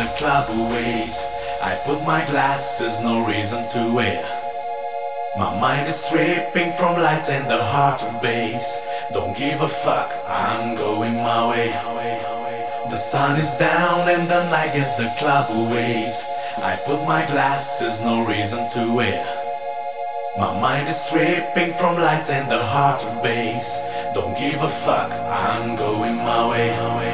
the club waves. I put my glasses, no reason to wear. My mind is tripping from lights and the heart bass. Don't give a fuck, I'm going my way. The sun is down and the night gets the club waves. I put my glasses, no reason to wear. My mind is tripping from lights and the heart bass. Don't give a fuck, I'm going my way.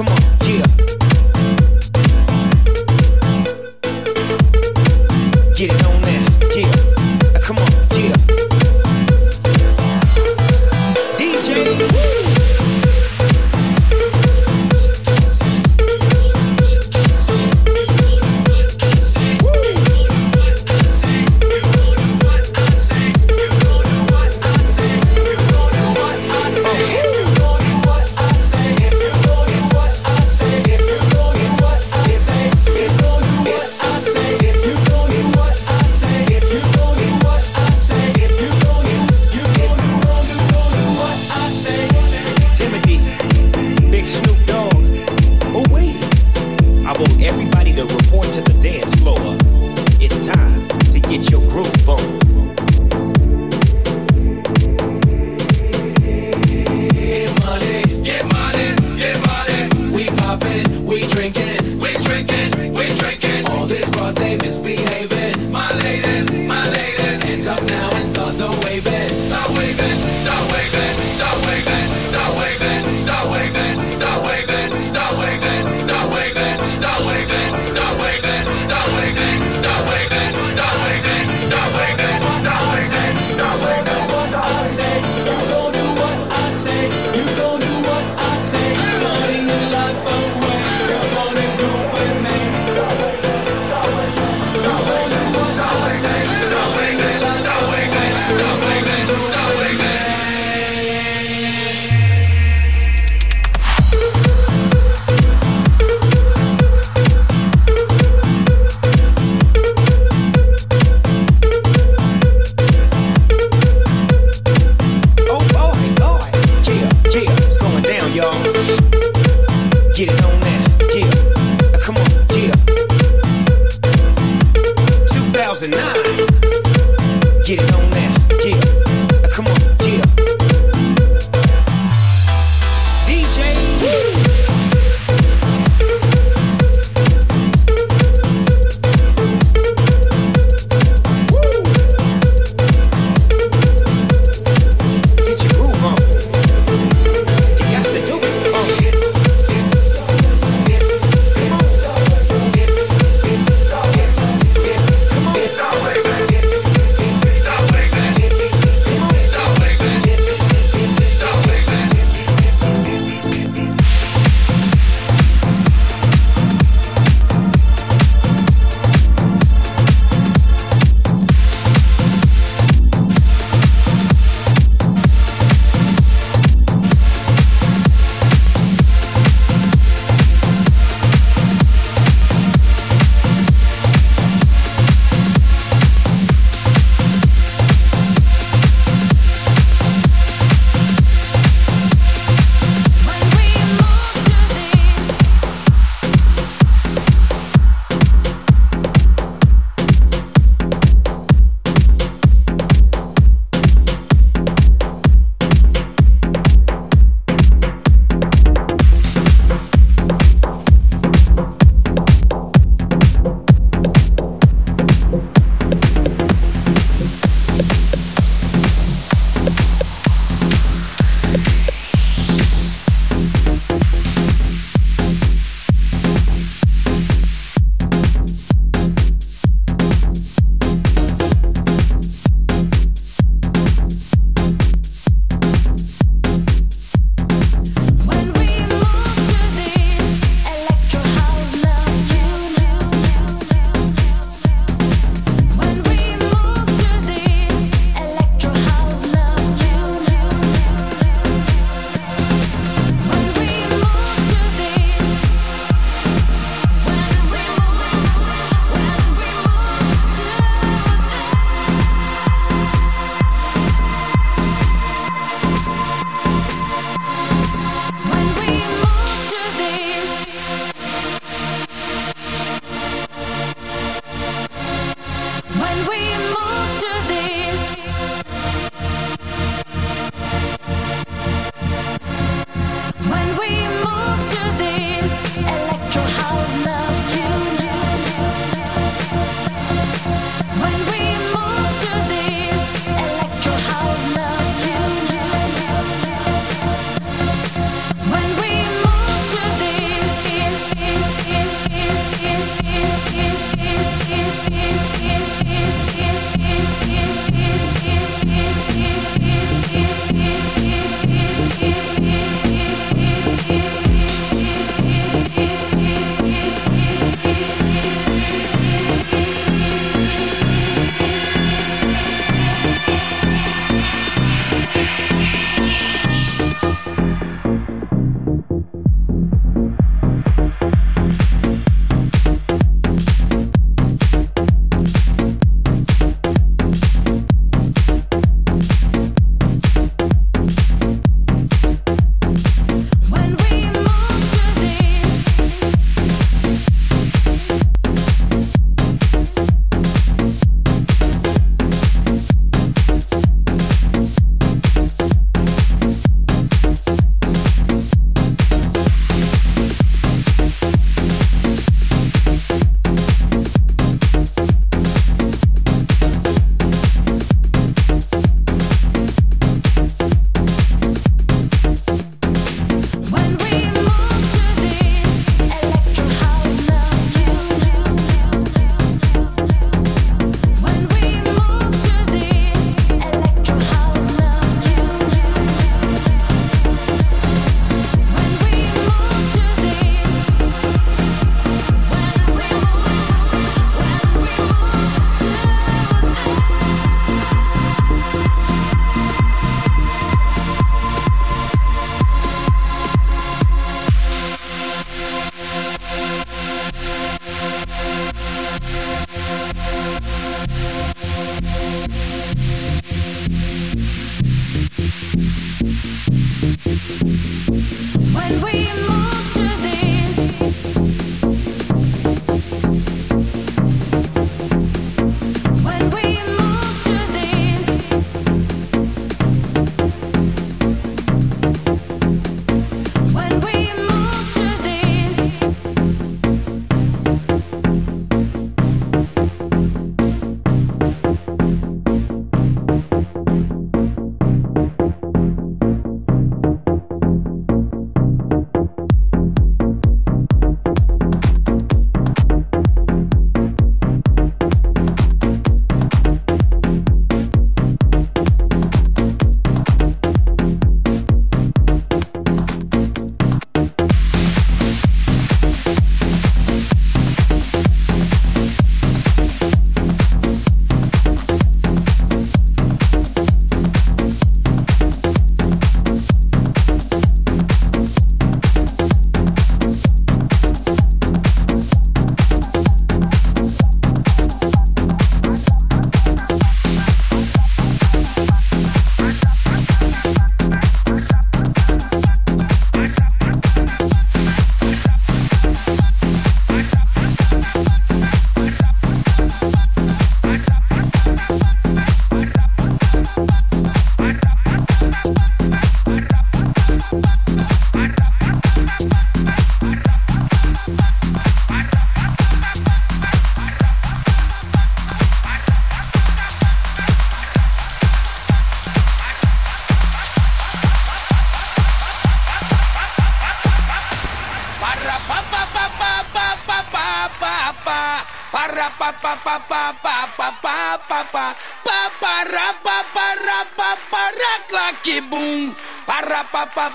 Come on.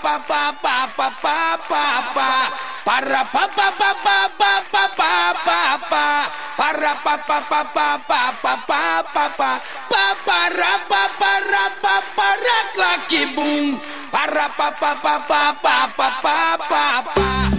Pa pa pa pa pa pa pa pa pa para pa pa pa pa pa pa pa pa pa para pa pa pa pa pa pa pa pa pa pa para pa para pa para claque boom para pa pa pa pa pa pa pa pa pa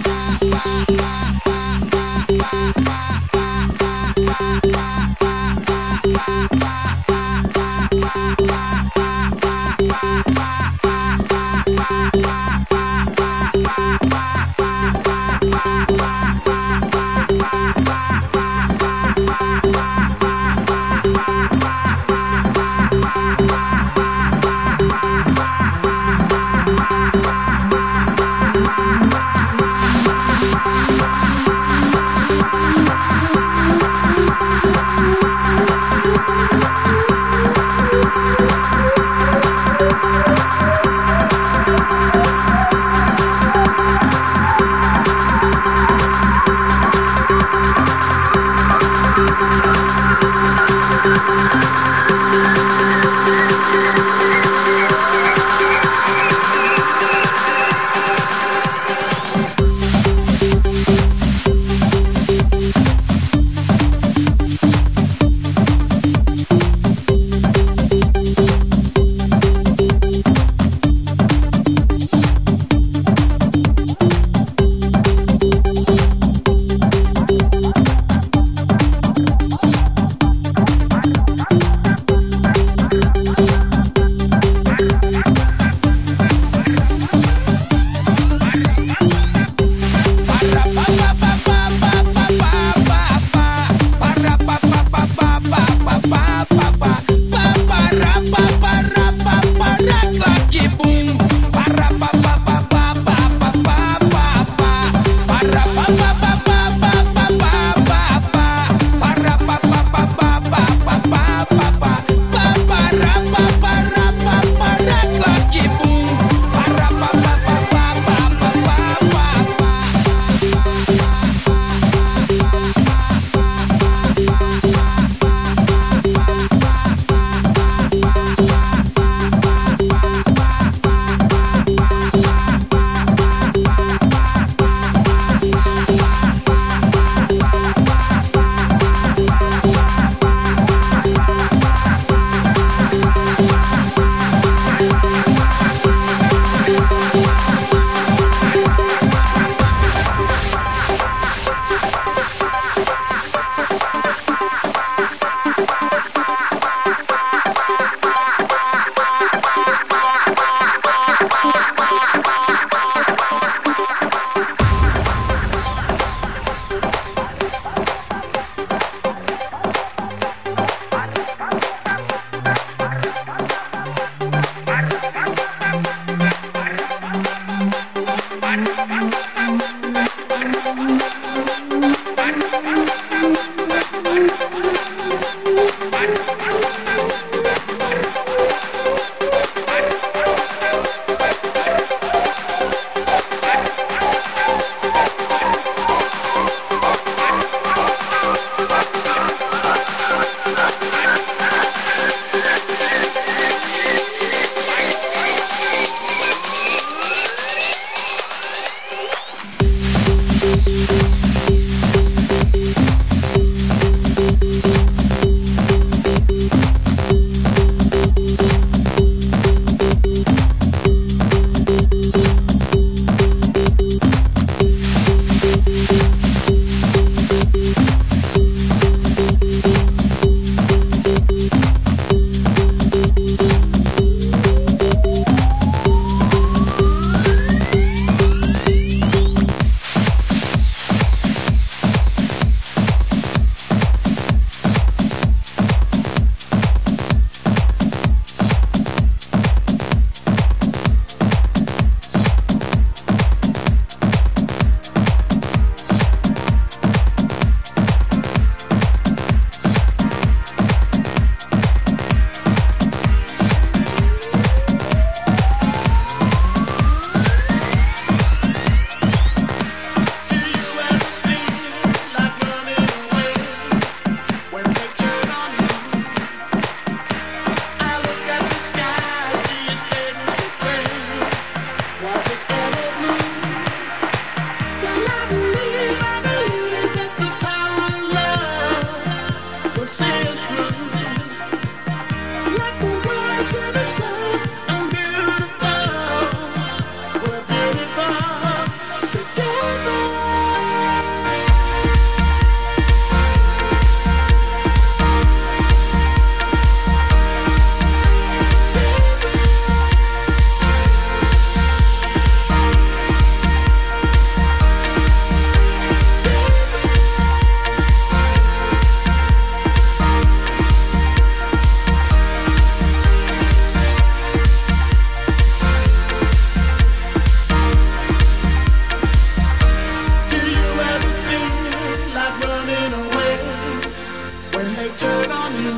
when they turn on you.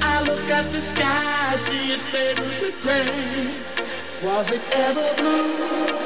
I look at the sky, see it fade to gray. Was it ever blue?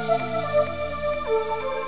Música